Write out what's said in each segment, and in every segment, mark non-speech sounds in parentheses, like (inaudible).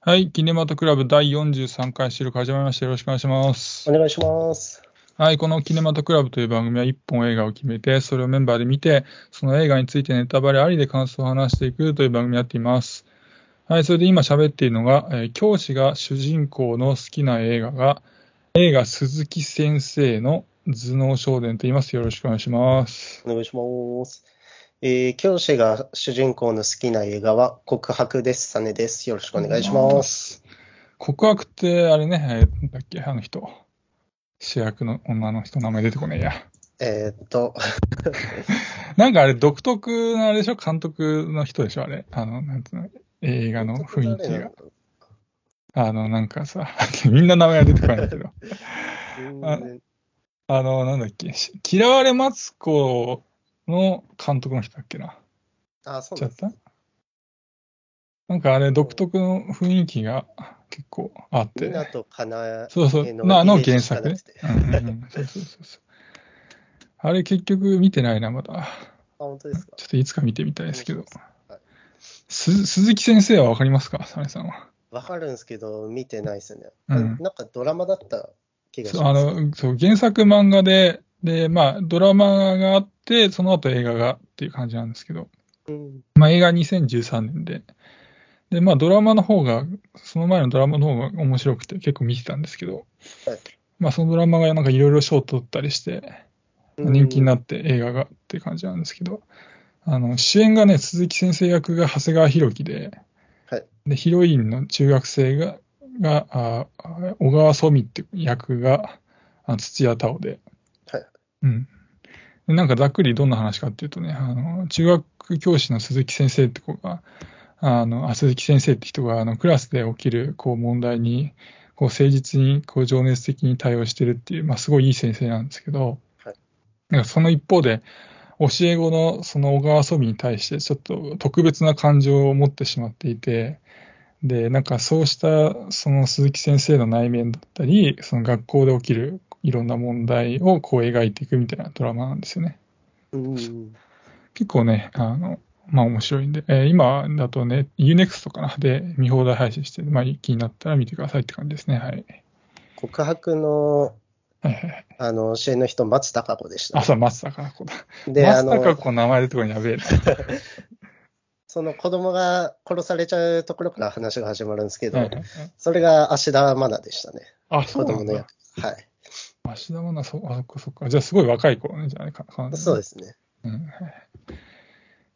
はい、キネマトクラブ第43回収録始まりました。よろしくお願いしますお。願いします。はい、このキネマトクラブという番組は1本映画を決めて、それをメンバーで見て、その映画についてネタバレありで感想を話していくという番組になっています。はい、それで今喋っているのが、えー教師が主人公の好きな映画が、映画鈴木先生の頭脳少年と言います。よろしくお願いします。お願いします。えー教師が主人公の好きな映画は告白です。サネです。よろしくお願いします。告白って、あれね、えーなんだっけ、あの人。主役の女の人、名前出てこねえや。えーっと、(laughs) なんかあれ、独特なあれでしょ？監督の人でしょ？あれ。あの、なんつうの、映画の雰囲気が。あの、なんかさ、(laughs) みんな名前が出てこないんだけど。(laughs) あうんあの、なんだっけ、し嫌われマツコの監督の人だっけな。あ、そうなんです。た？なんかあれ、独特の雰囲気が結構あって。港かなそうそう、えのなあの原作ねしかなくて。うんうんうん (laughs) そうそうそうそう。あれ結局見てないな、まだ。あ、本当ですか？ちょっといつか見てみたいですけど。はいす鈴木先生はわかりますか？サネさんは。わかるんですけど、見てないですよね。うんなんかドラマだった気がしそうあます。のそう原作漫画で、で、まあ、ドラマがあって、その後映画がっていう感じなんですけど、うん。まあ、映画2013年で、で、まあ、ドラマの方が、その前のドラマの方が面白くて結構見てたんですけど、はい。まあ、そのドラマがなんかいろいろ賞を取ったりして、人気になって映画がっていう感じなんですけど、あの、主演がね、鈴木先生役が長谷川博己で、はい。で、ヒロインの中学生が、が、ああ小川曽美っていう役が、あ土屋太鳳で、はいうん。でなんかざっくりどんな話かっていうとね、あの、中学教師の鈴木先生って子が、あの、あ鈴木先生って人が、あの、クラスで起きる、こう、問題に、こう、誠実に、こう、情熱的に対応してるっていう、まあ、すごいいい先生なんですけど、はいなんかその一方で、教え子のその小川遊びに対して、ちょっと特別な感情を持ってしまっていて、で、なんかそうした、その鈴木先生の内面だったり、その学校で起きるいろんな問題をこう描いていくみたいなドラマなんですよね。うん結構ね、あの、まあ面白いんで、えー今だとね、Unext かな？で見放題配信して、まあ気になったら見てくださいって感じですね。はい。告白のはいはいはい。あの教えの人、松たか子でしたあ、。そう、松たか子だ。で、あ松たかの、子の名前出てこるのやべえな。(laughs) その子供が殺されちゃうところから話が始まるんですけど、はいはいはいそれが芦田愛菜でしたね。あ、そうなんだ子供の役。。はい。芦田愛菜、そう、あ、そっかそっか。じゃあすごい若い頃ね、じゃあね、かかそうですね。うんはい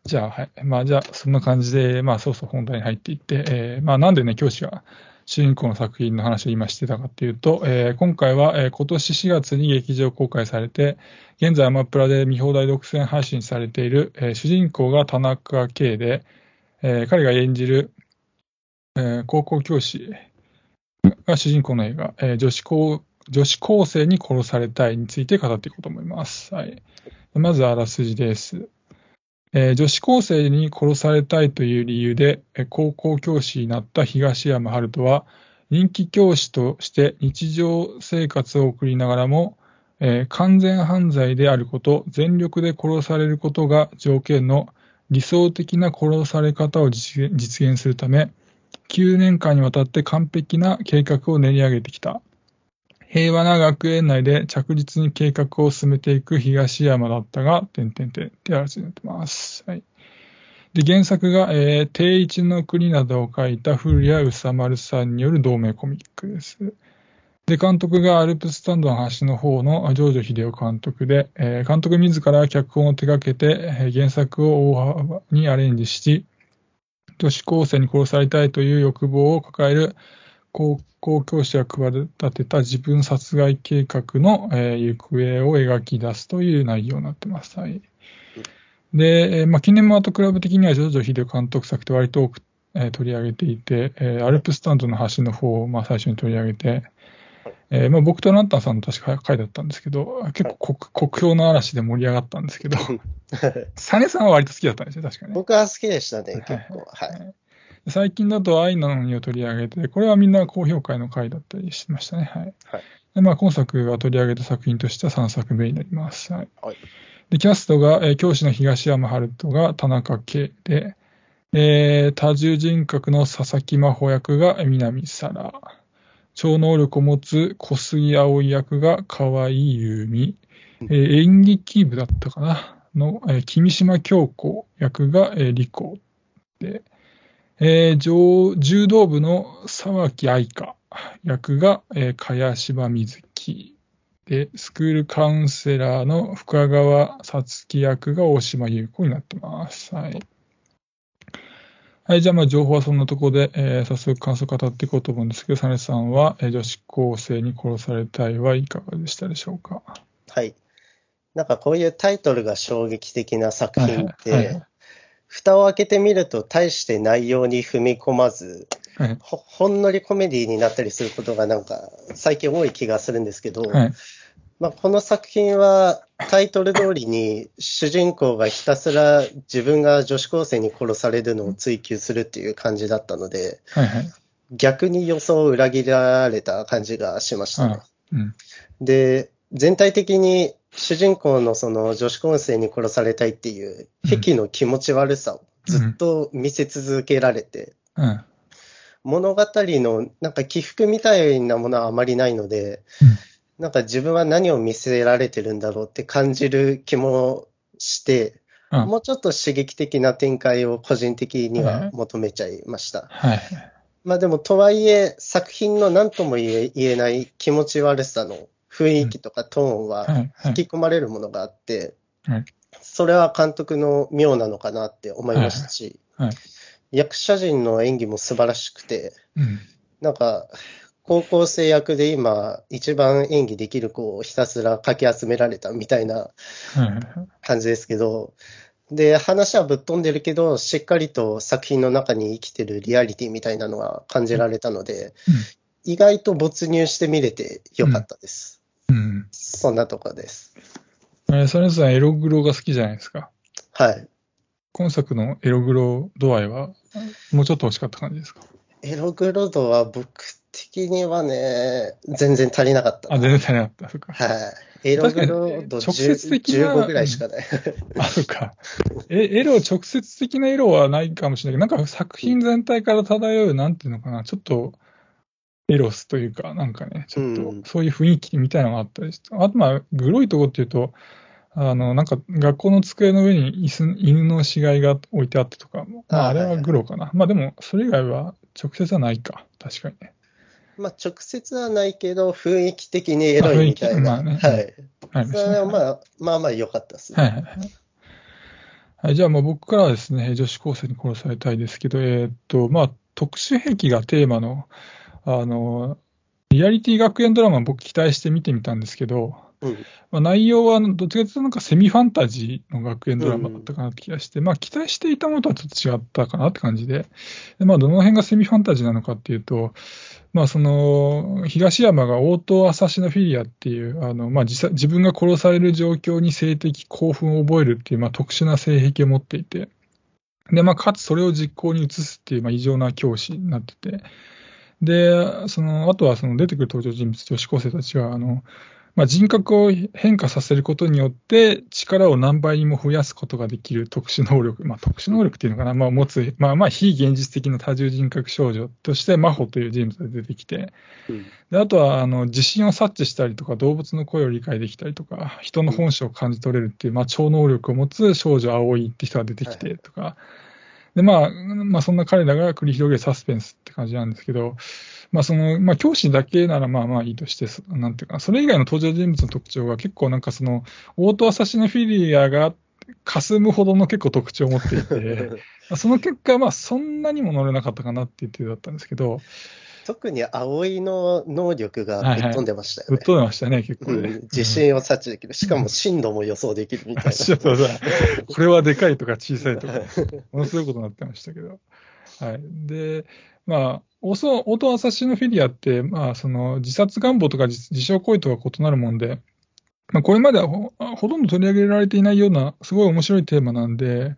じゃあ、はい。まあ、じゃあ、そんな感じで、まあ、そうそう本題に入っていって、えーまあ、なんでね、教師が主人公の作品の話を今してたかっていうと、えー今回は、えー今年4月に劇場公開されて、現在アマプラで見放題独占配信されている、えー主人公が田中圭で、えー彼が演じる、えー高校教師が主人公の映画、えー女子高女子高生に殺されたいについて語っていこうと思います。はい。まずあらすじです。えー女子高生に殺されたいという理由で、高校教師になった東山春人は、人気教師として日常生活を送りながらも、えー完全犯罪であること、全力で殺されることが条件の理想的な殺され方を実現するため、9年間にわたって完璧な計画を練り上げてきた。平和な学園内で着実に計画を進めていく東山だったが、点々点って話になってます。はい。で、原作が、えー、定一の国などを書いた古谷宇佐丸さんによる同名コミックです。で、監督がアルプススタンドの端の方のジョージョ秀夫監督で、えー監督自ら脚本を手掛けて、えー原作を大幅にアレンジし、女子高生に殺されたいという欲望を抱える高校教師が企てた自分殺害計画の、えー行方を描き出すという内容になってます。はい。で、えーまあ、キネマートクラブ的には、ジョジョ秀夫監督作って割と多く、えー取り上げていて、えーアルプスタンドの端の方を、まあ、最初に取り上げて、えーまあ、僕とランタンさんの確か回だったんですけど、結構国国評の嵐で盛り上がったんですけど、(laughs) サネさんは割と好きだったんですよ、確かに。僕は好きでしたね、結はい構。はい。最近だと愛なのにを取り上げて、これはみんな高評価の回だったりしましたね。はい。はいでまあ、今作が取り上げた作品としては3作目になります。はい。はいで、キャストが、えー教師の東山春人が田中圭で、えー多重人格の佐々木真帆役が南沙羅。超能力を持つ小杉葵役が河合優美。えー演劇部だったかな？の、えー君島京子役が、えー、リコで、えー柔柔道部の沢木愛香役が、えー、茅島瑞希。で、スクールカウンセラーの深川さつき役が大島優子になってます。はい。はい、じゃあ、まあ、情報はそんなところで、えー早速感想を語っていこうと思うんですけど、サネさんは、えー女子高生に殺されたいはいかがでしたでしょうか？はい。なんかこういうタイトルが衝撃的な作品っはいはいて、蓋を開けてみると大して内容に踏み込まず、はい。ほほんのりコメディになったりすることがなんか最近多い気がするんですけど、はい。まあ、この作品はタイトル通りに主人公がひたすら自分が女子高生に殺されるのを追求するっていう感じだったので、はい。はい。逆に予想を裏切られた感じがしましたね。うん。で、全体的に主人公のその女子高生に殺されたいっていう癖の気持ち悪さをずっと見せ続けられて、うん。物語のなんか起伏みたいなものはあまりないので、うんなんか自分は何を見せられてるんだろうって感じる気もして、うんもうちょっと刺激的な展開を個人的には求めちゃいました。はい。まあでもとはいえ作品の何とも言え言えない気持ち悪さの雰囲気とかトーンは。引き込まれるものがあってはい、それは監督の妙なのかなって思いましたし役者陣の演技も素晴らしくて、うん。なんか、高校生役で今、一番演技できる子をひたすらかき集められたみたいなはい。感じですけど、で、話はぶっ飛んでるけど、しっかりと作品の中に生きてるリアリティみたいなのは感じられたので、意外と没入して見れてよかったです。うん。そんなとこです。えー、サネさん、エログロが好きじゃないですか。はい。今作のエログロ度合いは、もうちょっと欲しかった感じですか？エログロ度は僕的にはね、全然足りなかったあ、な。全然足りなかった。そっか。はい。エログロ度直接的な15ぐらいしかない。あるか。え、エロ、直接的なエロはないかもしれないけど、なんか作品全体から漂う、なんていうのかな、ちょっと、エロスというか、なんかね、ちょっうんと、そういう雰囲気みたいなのがあったりして、あと、まあ、グロいとこっていうと、あの、なんか、学校の机の上に椅子犬の死骸が置いてあってとか、まあ、ああれはグロかな。まあ、でも、それ以外は直接はないか。確かにね。まあ、直接はないけど、雰囲気的にエロいみたいな。まあねはい。それはまあ、まあまあ良かったです。はいはいはい。はい、じゃあ、まあ僕からはですね、女子高生に殺されたいですけど、えーっと、まあ、特殊兵器がテーマの、あの、リアリティ学園ドラマ僕期待して見てみたんですけど、うん。まあ、内容はどっちかというとなんかセミファンタジーの学園ドラマだったかなって気がして、まあ期待していたものとはちょっと違ったかなって感じで、でまあどの辺がセミファンタジーなのかっていうと、まあその、東山が応答アサシノフィリアっていう、あの、まあ自自分が殺される状況に性的興奮を覚えるっていう、まあ特殊な性癖を持っていて、で、まあかつそれを実行に移すっていう、まあ異常な教師になってて、で、その、あとはその出てくる登場人物、女子高生たちが、あの、まあ、人格を変化させることによって、力を何倍にも増やすことができる特殊能力、まあ、特殊能力っていうのかな、まあ、持つ、まあ、まあ、非現実的な多重人格少女として、真帆という人物が出てきて、うん。であとは、あの、地震を察知したりとか、動物の声を理解できたりとか、人の本性を感じ取れるっていう、まあ、超能力を持つ少女葵って人が出てきてとか、で、まあ、まあ、そんな彼らが繰り広げるサスペンスって感じなんですけど、まあ、その、まあ、教師だけならまあまあいいとして、そなんていうかな、それ以外の登場人物の特徴が結構なんかその、オートアサシノフィリアが霞むほどの結構特徴を持っていて、(laughs) その結果、まあ、そんなにも乗れなかったかなっていう程度だったんですけど、特に葵の能力がぶっ飛んでましたよね。ぶっ飛んでましたね、結構ね。うん、地震を察知できる。しかも震度も予想できるみたいな。ちょっとさ、これはでかいとか小さいとか、ものすごいことになってましたけど。はい。で、まあ、オーオートアサシノフィリアって、まあ、その自殺願望とか自自傷行為とは異なるもんで、まあ、これまではほほとんど取り上げられていないような、すごい面白いテーマなんで、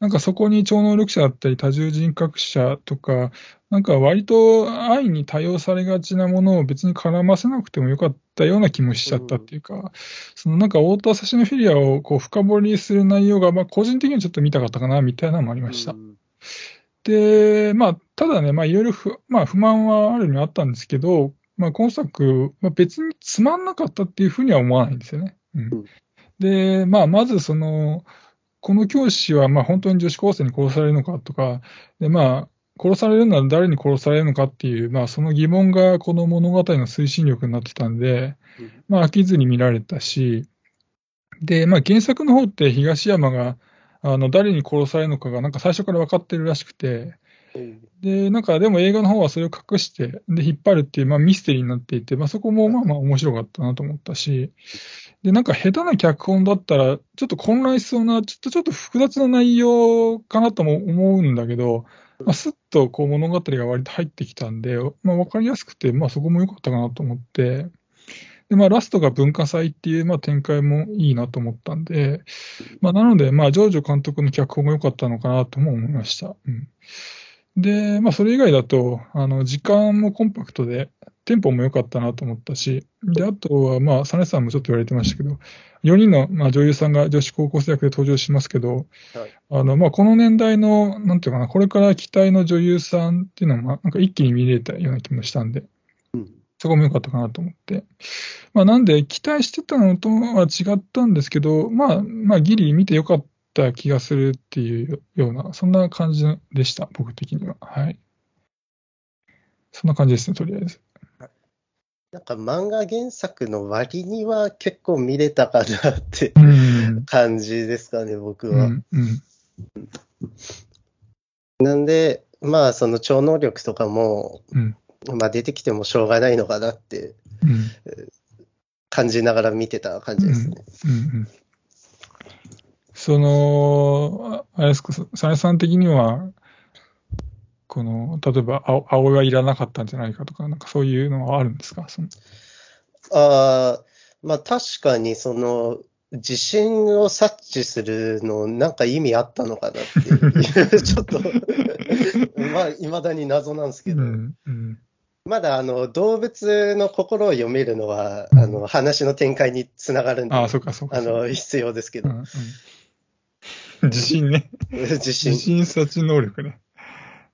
なんかそこに超能力者だったり多重人格者とか、なんか割と愛に多用されがちなものを別に絡ませなくてもよかったような気もしちゃったっていうか、そのなんかオートアサシノフィリアをこう深掘りする内容が、まあ個人的にはちょっと見たかったかなみたいなのもありました。うんで、まあ、ただね、まあ、いろいろ不,、まあ、不満はあるにはあったんですけど、まあ、今作、まあ、別につまんなかったっていうふうには思わないんですよね。うん、で、まあ、まずその、この教師はまあ本当に女子高生に殺されるのかとか、でまあ、殺されるなら誰に殺されるのかっていう、まあ、その疑問がこの物語の推進力になってたんで、まあ、飽きずに見られたし、で、まあ、原作の方って東山があの誰に殺されるのかがなんか最初から分かってるらしくて、で、なんかでも映画の方はそれを隠して、で、引っ張るっていう、まあ、ミステリーになっていて、まあ、そこもまあまあ面白かったなと思ったし、で、なんか下手な脚本だったら、ちょっと混乱しそうな、ちょっとちょっと複雑な内容かなとも思うんだけど、まあ、すっとこう物語が割と入ってきたんで、まあ、分かりやすくて、まあ、そこも良かったかなと思って、でまあ、ラストが文化祭っていう、まあ、展開もいいなと思ったんで、まあ、なので、まあ、ジョージョ監督の脚本が良かったのかなとも思いました。うん。で、まあ、それ以外だと、あの、時間もコンパクトで、テンポも良かったなと思ったし、で、あとは、まあ、サネさんもちょっと言われてましたけど、4人の、まあ、女優さんが女子高校生役で登場しますけど、はい、あの、まあ、この年代の、なんていうかな、これから期待の女優さんっていうのは、まあ、なんか一気に見れたような気もしたんで、うん、そこも良かったかなと思って。まあ、なんで、期待してたのとは違ったんですけど、まあ、まあ、ギリ見て良かったた気がするっていうような、そんな感じでした、僕的には。はい。そんな感じですね、とりあえず。なんか漫画原作の割には結構見れたかなって感じですかね、僕は。うんうん、なんで、まあ、その超能力とかも、うん、まあ、出てきてもしょうがないのかなって、感じながら見てた感じですね。うんうんその、あれですか、サネさん的には、この、例えば、青はいらなかったんじゃないかとか、なんかそういうのはあるんですか？その。あまあ確かに、その、地震を察知するの、なんか意味あったのかなっていう、(laughs) ちょっと (laughs) まあ、いまだに謎なんですけど、うんうん、まだあの動物の心を読めるのは、うん、あの話の展開につながるんで、あそうかそうかあの必要ですけど、うんうん、自信ね。(laughs) 自信。自信察知能力ね。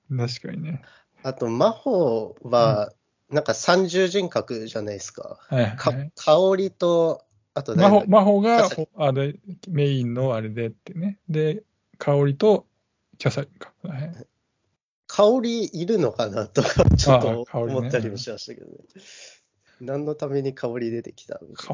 確かにね。あと、魔法は、なんか三重人格じゃないですか。はい、はい、か香りと、あと魔法魔法があれメインのあれでってね。で、香りとキャサリンか。はい、香りいるのかなとか、ちょっと思ったりもしましたけどね。ね何のために香り出てきた香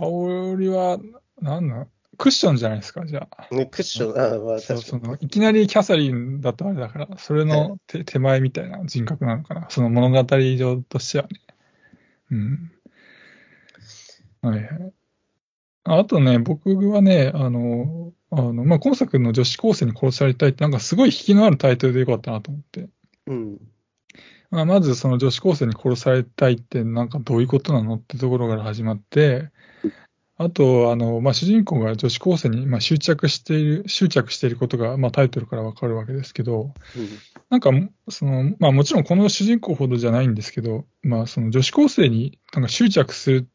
りは、なんなんクッションじゃないですか、じゃあ。ね、クッション、あまあ、そうそのいきなりキャサリンだとあれだから、それの手,、手前みたいな人格なのかな、その物語上としてはね。うん。はいはい。あとね、僕はね、あの、あのまあ、今作の女子高生に殺されたいって、なんかすごい引きのあるタイトルでよかったなと思って。うん。まあ、まずその女子高生に殺されたいってなんかどういうことなのってところから始まって、あと、あの、まあ、主人公が女子高生に、まあ、執着している、執着していることが、まあ、タイトルからわかるわけですけど、うん、なんか、その、まあ、もちろんこの主人公ほどじゃないんですけど、まあ、その女子高生になんか執着するっ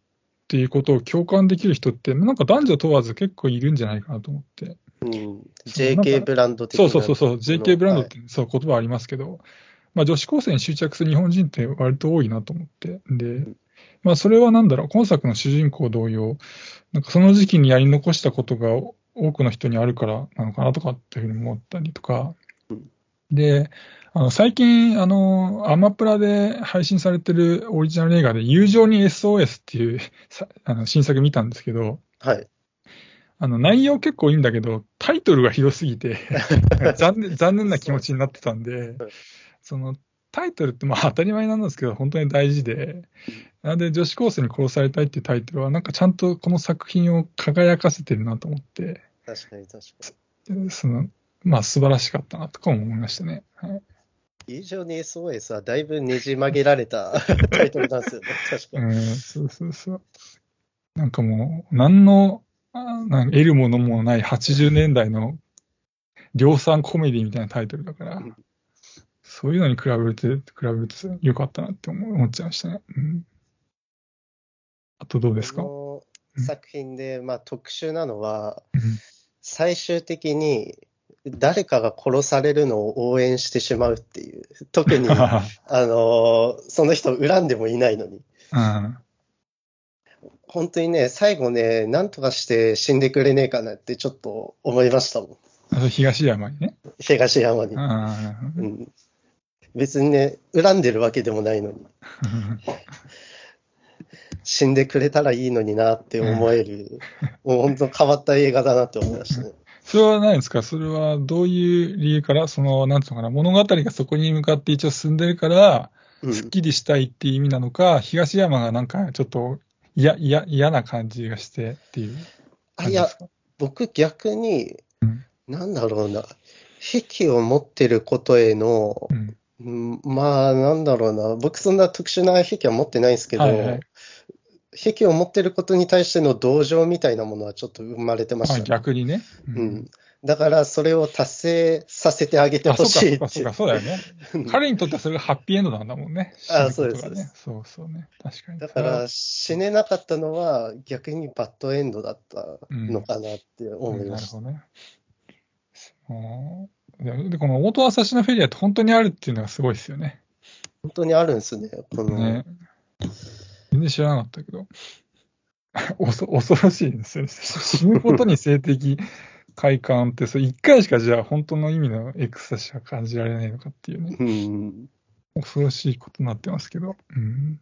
ていうことを共感できる人って、なんか男女問わず結構いるんじゃないかなと思って。うん、JK ブランド的な。そうそうそう、JK ブランドって、そう、言葉ありますけど、まあ、女子高生に執着する日本人って割と多いなと思って。で、まあ、それはなんだろう、今作の主人公同様、なんかその時期にやり残したことが多くの人にあるからなのかなとかっていうふうに思ったりとか、で、あの最近、あの、アマプラで配信されてるオリジナル映画で、友情に SOS っていうあの新作見たんですけど、はい。あの内容結構いいんだけど、タイトルがひどすぎて (laughs) 残念、残念な気持ちになってたんで、そのタイトルってまあ当たり前なんですけど、本当に大事で、なんで女子高生に殺されたいっていうタイトルは、なんかちゃんとこの作品を輝かせてるなと思って、確かに確かに。そのまあ素晴らしかったなとかも思いましたね。はい以上に SOS はだいぶねじ曲げられた (laughs) タイトルなんですよね、確かに。うん、そうそうそう。なんかもう、何の、なん得るものもない80年代の量産コメディみたいなタイトルだから、そういうのに比べて、比べるとよかったなって思っちゃいましたね。うん、あとどうですか？作品で、まあ、特殊なのは、うん、最終的に誰かが殺されるのを応援してしまうっていう、特に、(laughs) あの、その人恨んでもいないのに。うん。本当にね、最後ね、なんとかして死んでくれねえかなってちょっと思いましたもん。あと東山にね。東山にうん。。別にね、恨んでるわけでもないのに、(laughs) 死んでくれたらいいのになって思える、もう本当変わった映画だなって思いましたね。それは何ですか？それはどういう理由から、その、なんていうのかな、物語がそこに向かって一応進んでるから、うん。すっきりしたいっていう意味なのか、東山がなんかちょっと嫌、嫌、嫌な感じがしてっていうあいや感じです、か？僕逆にうん、なんだろうな、癖を持ってることへの、うん。うんまあ、なんだろうな、僕そんな特殊な癖は持ってないんですけど、はいはい癖を持ってることに対しての同情みたいなものはちょっと生まれてましあたね。逆にね。ううん。だから、それを達成させてあげてあ、ほしいっそうか、そうだよね。彼にとってはそれがハッピーエンドなんだもんね。あ死ぬことがねそそうそうね。確かに。だから、死ねなかったのは逆にバッドエンドだったのかなって思いました。なるほどね。うんで、このオートアサシナフェリアって本当にあるっていうのがすごいですよね。本当にあるんですね、この、ね。全然知らなかったけど。(laughs) おそ恐ろしいですよね。死ぬことに性的快感って、それ一回しかじゃあ本当の意味のエクスタシーは感じられないのかっていうね。うん。恐ろしいことになってますけど。うん、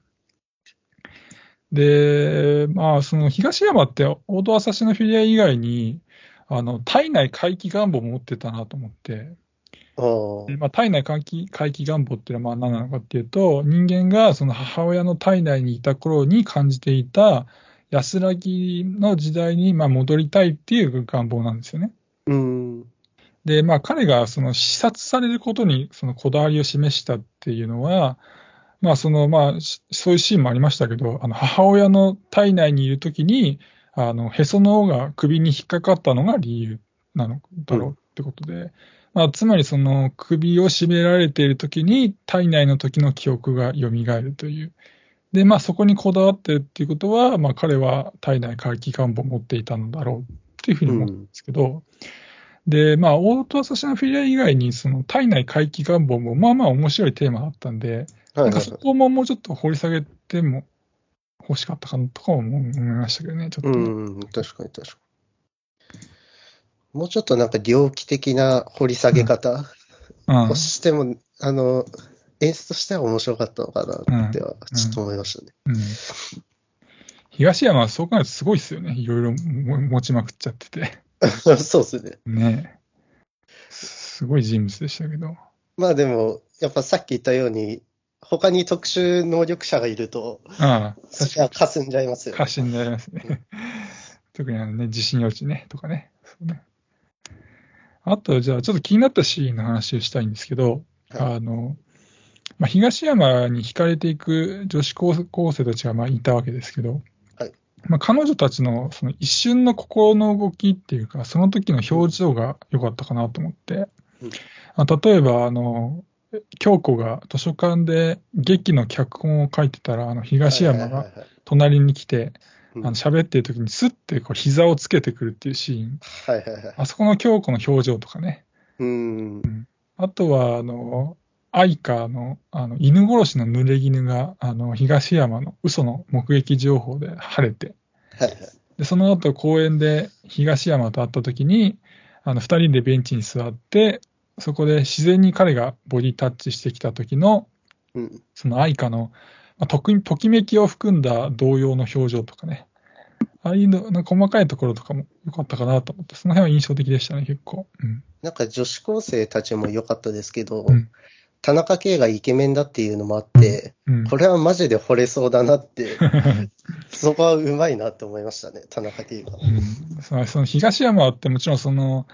で、まあ、その東山って、オートアサシナフィリア以外に、あの、体内回帰願望も持ってたなと思って、でまあ、体内回帰回帰願望っていうのはまあ何なのかっていうと、人間がその母親の体内にいた頃に感じていた安らぎの時代にまあ戻りたいっていう願望なんですよね。うん。で、まあ彼がその視察されることにそのこだわりを示したっていうのは、まあそのまあしそういうシーンもありましたけど、あの母親の体内にいるときに、あのへその緒が首に引っかかったのが理由なのだろうってことで、まあつまりその首を絞められているときに体内の時の記憶が蘇るという。で、まあそこにこだわってるっていうことは、まあ彼は体内回帰願望を持っていたのだろうっていうふうに思うんですけど、で、まあ、オートアサシナフィリア以外に、その体内回帰願望も、まあまあ面白いテーマだったんで、ははいない。んかそこももうちょっと掘り下げても欲しかったかなとかも思いましたけどね、ちょっとね。うん、確かに確かに。もうちょっとなんか猟奇的な掘り下げ方うんをしても、あの、演出としては面白かったのかなっては、ちょっと思いましたね。うん東山はそう考えるとすごいですよね。いろいろも持ちまくっちゃってて。(laughs) そうですね。ねすごい人物でしたけど。まあでも、やっぱさっき言ったように、他に特殊能力者がいると、ああ、それは霞んじゃいますよね。過信になりますね。特にあのね、地震予知ね、とかね。そうね。あと、じゃあ、ちょっと気になったシーンの話をしたいんですけど、はい。あの、まあ、東山に惹かれていく女子高校生たちがまあいたわけですけど、はい。まあ、彼女たちのその一瞬の心の動きっていうか、その時の表情が良かったかなと思って、うん。あ例えば、あの、京子が図書館で劇の脚本を書いてたら、あの東山が隣に来て、うんあの喋ってる時にスッてこう膝をつけてくるっていうシーン、はいはいはい。あそこの京子の表情とかね、うん。あとは、あの、愛花の、あの、犬殺しの濡れ衣が、あの、東山の嘘の目撃情報で晴れて、はいはい。で、その後公園で東山と会った時に、あの、二人でベンチに座って、そこで自然に彼がボディタッチしてきた時の、うん。その愛花の、まあ、ときときめきを含んだ動揺の表情とかね、ああいうの、なんか細かいところとかも良かったかなと思って、その辺は印象的でしたね、結構。うん。なんか女子高生たちも良かったですけど、うん田中圭がイケメンだっていうのもあって、うん。これはマジで惚れそうだなって、(laughs) そこはうまいなって思いましたね、田中圭が。その東山ってもちろんその、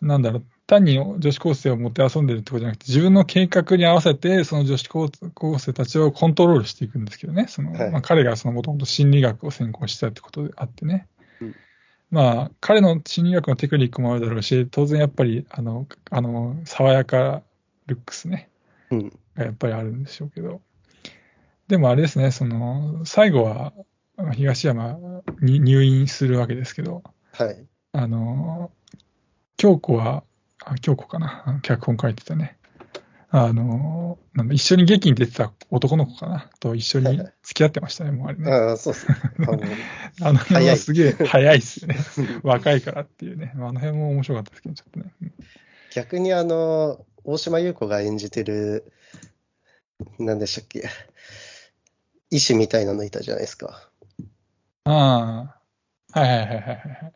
なんだろう、単に女子高生をもて遊んでるってことじゃなくて、自分の計画に合わせて、その女子高校生たちをコントロールしていくんですけどね、そのはいまあ、彼がそのもともと心理学を専攻してたってことであってね。うんまあ、彼の心理学のテクニックもあるだろうし、当然やっぱり、あの、あの、爽やかルックスね、うん。がやっぱりあるんでしょうけど。でもあれですね、その、最後は、東山に入院するわけですけど、はい。あの、京子は、あ京子かな、脚本書いてたね。あの、なんだ、一緒に劇に出てた男の子かな、と一緒に付き合ってましたね、もうあれね。ああ、そうですね。(laughs) あの辺はすげえ早いっすよね。(laughs) 若いからっていうね。まああの辺も面白かったですけど、ちょっとね。うん逆にあの、大島優子が演じてる、何でしたっけ、医師みたいなのいたじゃないですか。ああ、はいはいはいはいはい。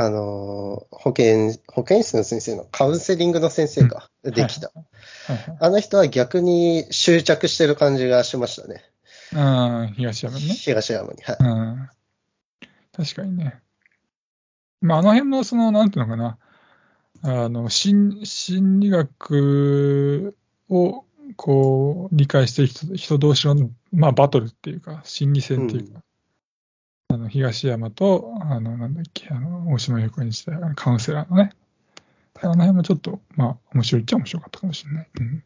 あの、保健、保健室の先生のカウンセリングの先生ができた。はいはいあの人は逆に執着してる感じがしましたね。うん、東山ね。東山に。はい。うん。確かにね。まあ、あの辺の、その、なんていうのかな、あの、心、心理学を、こう、理解してる人、人同士の、まあ、バトルっていうか、心理戦っていうか、あの、東山と、あの、なんだっけ、あの、大島優子にしたカウンセラーのね、あの辺もちょっと、まあ、面白いっちゃ面白かったかもしれない。うん。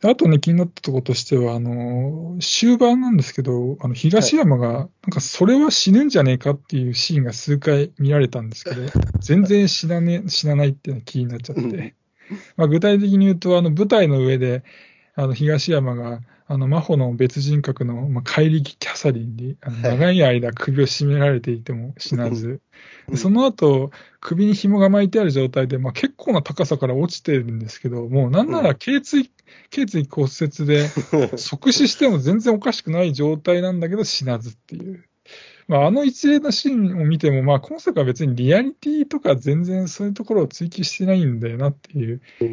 であとね、気になったところとしては、あの、終盤なんですけど、あの、東山が、なんか、それは死ぬんじゃねえかっていうシーンが数回見られたんですけど、(laughs) 全然死なね、死なないっていうのが気になっちゃっうんて。まあ、具体的に言うと、あの、舞台の上で、あの、東山が、あの、真帆の別人格の、まあ、怪力キャサリンに、あのはい長い間首を絞められていても死なず、うん。でその後、首に紐が巻いてある状態で、まあ、結構な高さから落ちてるんですけど、もうなんなら頸椎、頸椎骨折で、即死しても全然おかしくない状態なんだけど死なずっていう。まあ、あの一連のシーンを見ても、まあ、今作は別にリアリティとか全然そういうところを追求してないんだよなっていうの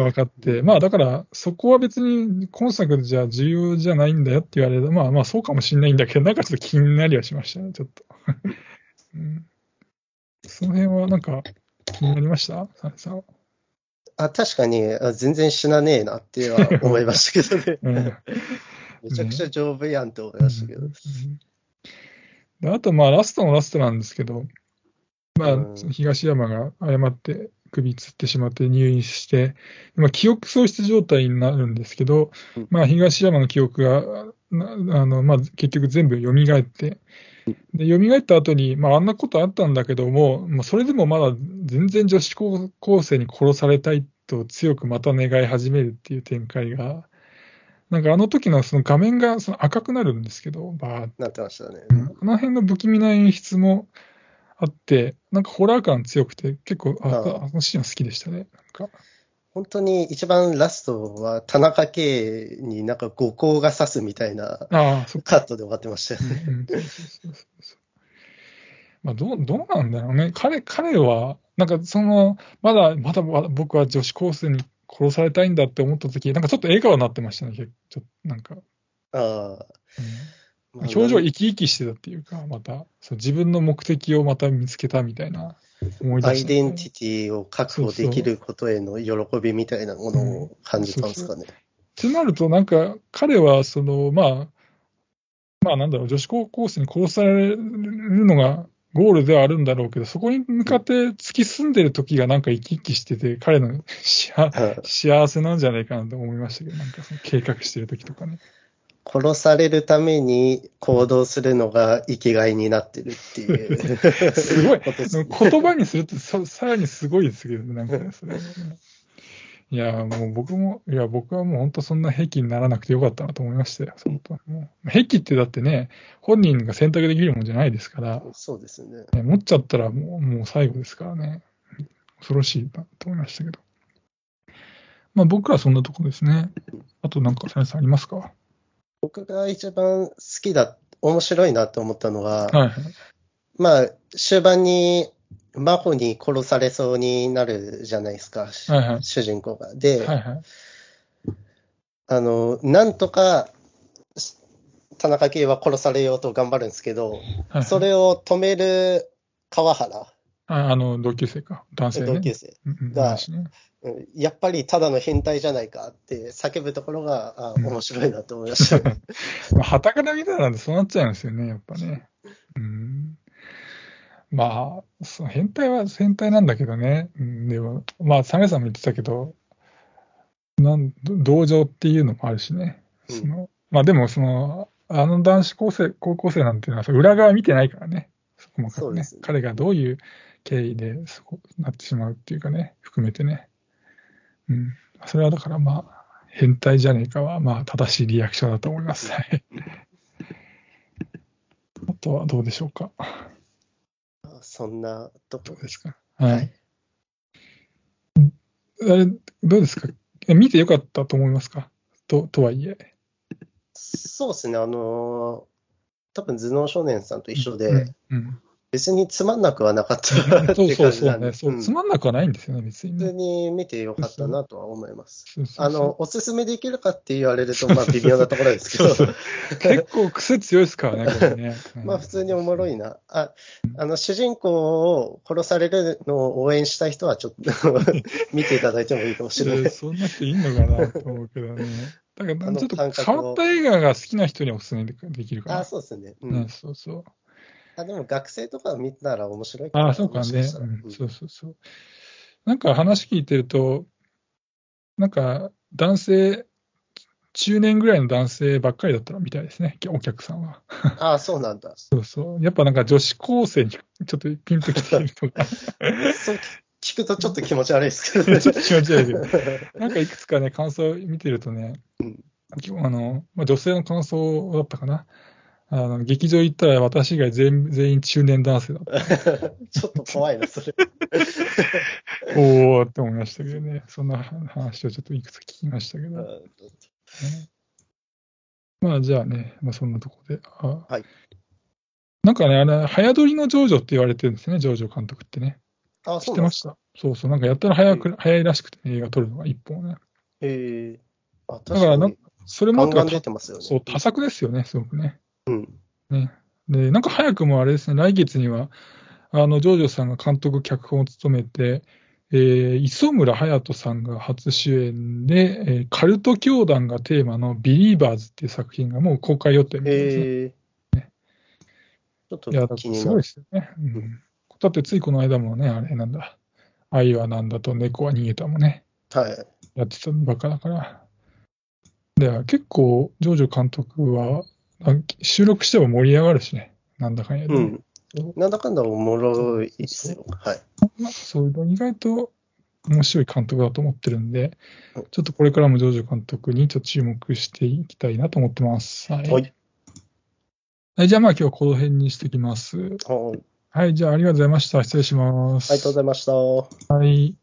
がね。分かって、まあだから、そこは別に今作じゃ重要じゃないんだよって言われると、まあまあそうかもしれないんだけど、なんかちょっと気になりはしましたね、ちょっと。(laughs) うん、その辺はなんか気になりました？サネさんは？あ、確かに、あ全然死なねえなっては思いましたけど (laughs) うんね。めちゃくちゃ丈夫やんって思いましたけど。うんであと、まあ、ラストのラストなんですけど、まあ東山が誤って首つってしまって入院して、まあ、記憶喪失状態になるんですけどうん、まあ、東山の記憶が、なあのまあ、結局全部蘇って、で蘇った後に、まあ、あんなことあったんだけども、まあ、それでもまだ全然女子高校生に殺されたいと強くまた願い始めるっていう展開が、なんかあの時のその画面がその赤くなるんですけど、バーっなってましたね。うんこの辺の不気味な演出もあって、なんかホラー感強くて、結構、ああああのシーンは好きでしたね。なんか本当に一番ラストは田中圭になんか五光が刺すみたいな。カットで終わってましたよね。まあ、どう、どうなんだろうね。彼、彼は、なんかその、まだ、まだまだ僕は女子高生に殺されたいんだって思った時、なんかちょっと笑顔になってましたね。ちょっとなんか、ああうん。まあ表情生き生きしてたっていうか、また、そう自分の目的をまた見つけたみたいな思いア出した、イデンティティを確保できることへの喜びみたいなものを感じたんですかね。ってなると、なんか、彼は、その、まあ、まあ、なんだろう、女子高校生に殺されるのがゴールではあるんだろうけど、そこに向かって突き進んでる時がなんか生き生きしてて、彼の (laughs) 幸幸せなんじゃないかなと思いましたけど、なんかその計画してる時とかね。殺されるために行動するのが生きがいになってるっていう。(laughs) すごい。言葉にするとささらにすごいですけどね、なんかね、それいや、もう僕も、いや、僕はもう本当そんな癖にならなくてよかったなと思いましたよ、本当もう癖ってだってね、本人が選択できるもんじゃないですから、そうですね。ね持っちゃったらもうもう最後ですからね、恐ろしいなと思いましたけど。まあ僕はそんなとこですね。あとなんか、サネさんありますか？僕が一番好きだ、面白いなと思ったのは、はいはい。まあ、終盤に真帆に殺されそうになるじゃないですか、はいはい主人公が。で、はいはい。あの、なんとか、田中圭は殺されようと頑張るんですけど、はいはいそれを止める川原、ああの、同級生か。男性ね。同級生、がうんやっぱりただの変態じゃないかって叫ぶところが、あうん面白いなと思いました。(laughs) まあ、旗から見たらそうなっちゃうんですよね、やっぱね。うん。まあ、その変態は変態なんだけどね。うん、でも、まあ、サメさんも言ってたけど、なんど同情っていうのもあるしね。うんそのまあでも、その、あの男子高生、高校生なんていうのは、裏側見てないからね。そこもかくねそうですね彼がどういう経緯でそうなってしまうっていうかね、含めてね。うん。それはだからまあ、変態じゃねえかは、まあ、正しいリアクションだと思います。はい。(laughs) あとはどうでしょうか。そんなとこ。ですか。はい。はい、あれ、どうですか？見てよかったと思いますか？ととはいえ。そうですね、あの多分頭脳少年さんと一緒で、うんうん、別につまんなくはなかったって感じなんで、そうそうそう、ね、つまんなくはないんですよね、別に、ね、普通に見てよかったなとは思います。あの、おすすめできるかって言われると、まあ微妙なところですけど。そうそう結構癖強いですからね、これね。(laughs) まあ普通におもろいな。あ、あの、主人公を殺されるのを応援したい人はちょっと (laughs) 見ていただいてもいいかもしれない。そんな人いんのかなと思うけどね。だからちょっと変わった映画が好きな人におすすめできるかな。あ、そうですね。うん、そうそう。あでも学生とか見たら面白いかな。あそうかね、うん。そうそうそう。なんか話聞いてると、なんか男性、中年ぐらいの男性ばっかりだったみたいですね、お客さんは。ああ、そうなんだ。そうそう。やっぱなんか女子高生にちょっとピンときてるとか。そう聞くとちょっと気持ち悪いですけどね。(laughs) ちょっと気持ち悪いけど。なんかいくつかね、感想見てるとね、うん、あのまあ、女性の感想だったかな。あの劇場行ったら私以外全全員中年男性だった。(laughs) ちょっと怖いな、それ。(laughs) おーって思いましたけどね。そんな話をちょっといくつか聞きましたけど。ね、まあじゃあね、まあ、そんなところで。はい。なんかね、あれ、早撮りのジョージョって言われてるんですね、ジョージョ監督ってね。あ、知ってました？そうそう、なんかやったら早く、早いらしくて、映画撮るのが一本ね。へえ。あ、だからな、それもガンガン出てますよね。そう、多作ですよね、すごくね。うん。ね。で、なんか早くもあれですね、来月には、あの、ジョージョさんが監督、脚本を務めて、えー、磯村勇斗さんが初主演で、えー、カルト教団がテーマのビリーバーズっていう作品がもう公開予定なんですね。えー、ねちょっといや、すごいですよね。うん。だってついこの間もね、あれなんだ、愛はなんだと猫は逃げたもね、はい。やってたばっかだから。で、結構、ジョージョ監督は、収録しても盛り上がるしね、なんだかんやで、うん。なんだかんだおもろいですよ。はい。そういうの意外と面白い監督だと思ってるんで、ちょっとこれからもジョージョ監督にちょっと注目していきたいなと思ってます。はい。はい、はい、じゃあまあ今日はこの辺にしてきます。はい。はい、じゃあありがとうございました。失礼します。ありがとうございました。はい。